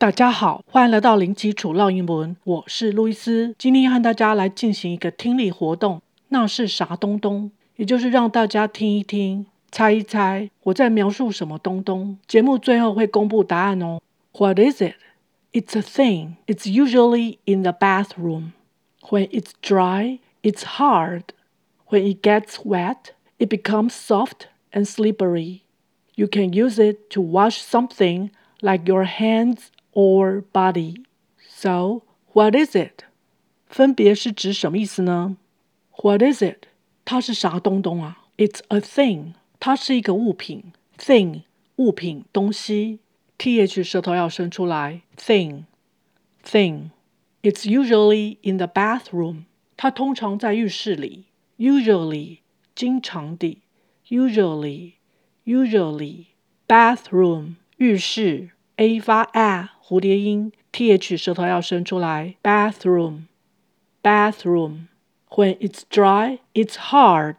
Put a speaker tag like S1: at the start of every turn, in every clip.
S1: 大家好，欢迎来到零基础绕英文，我是路易斯。今天要和大家来进行一个听力活动，那是啥东东？也就是让大家听一听，猜一猜我在描述什么东东。节目最后会公布答案哦。What is it? It's a thing. It's usually in the bathroom. When it's dry, it's hard. When it gets wet, it becomes soft and slippery. You can use it to wash something like your hands or body. So, what is it? 分别是指什么意思呢？What is it? 它是啥东东啊？It's a thing. 它是一个物品。Thing 物品东西。th 舌头要伸出来。Thing thing. It's usually in the bathroom. 它通常在浴室里。Usually 经常地。Usually usually bathroom 浴室。 A 发 a 蝴蝶音，th 舌头要伸出来。bathroom bathroom when it's dry it's hard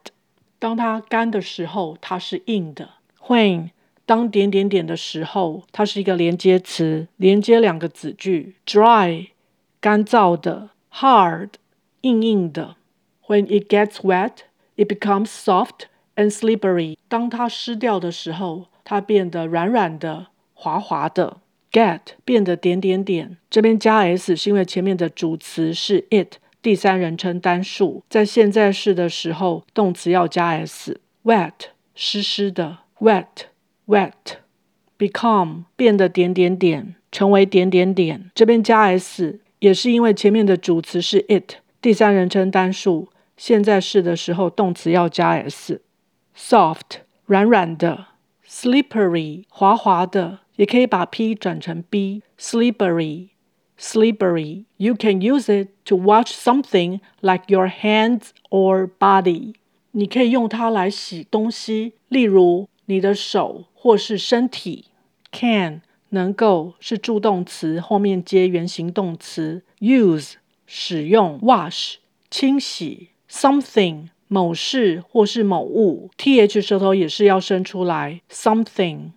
S1: 当它干的时候它是硬的。when 当点点点的时候，它是一个连接词，连接两个子句。dry 干燥的，hard 硬硬的。When it gets wet it becomes soft and slippery 当它湿掉的时候，它变得软软的。滑滑的，get 变得点点点，这边加 s 是因为前面的主词是 it，第三人称单数，在现在式的时候，动词要加 s。wet 湿湿的，wet wet。become 变得点点点，成为点点点，这边加 s 也是因为前面的主词是 it，第三人称单数，现在式的时候动词要加 s。soft 软软的，slippery 滑滑的。也可以把 p 转成 b slippery slippery you can use it to wash something like your hands or body 你可以用它来洗东西例如你的手或是身体 can 能够是助动词后面接原形动词 use 使用 wash 清洗 something 某事或是某物 th 舌头也是要伸出来 something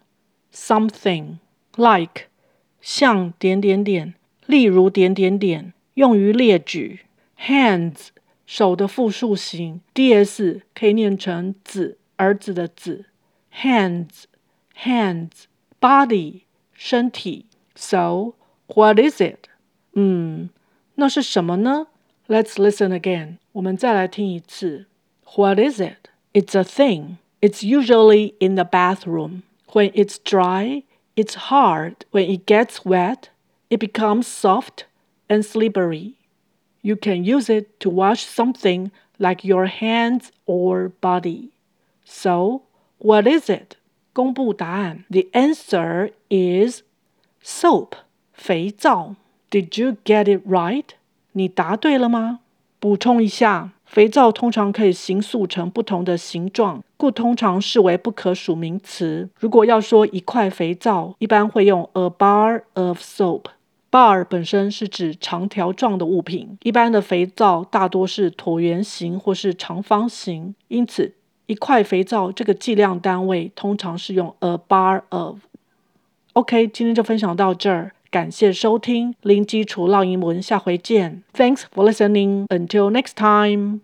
S1: something like 像点点点，例如点点点，用于列举。hands 手的复数形，ds 可以念成子儿子的子。hands hands body 身体。So what is it？嗯，那是什么呢？Let's listen again。我们再来听一次。What is it? It's a thing. It's usually in the bathroom. When it's dry, it's hard. When it gets wet, it becomes soft and slippery. You can use it to wash something like your hands or body. So, what is it? 公布答案. The answer is soap, 肥皂. Did you get it right? 你答对了吗？补充一下， 肥皂通常可以形塑成不同的形状，故通常视为不可数名词。如果要说一块肥皂，一般会用 a bar of soap。bar 本身是指长条状的物品，一般的肥皂大多是椭圆形或是长方形，因此一块肥皂这个计量单位通常是用 a bar of。OK，今天就分享到这儿，感谢收听零基础绕英文，下回见。Thanks for listening. Until next time.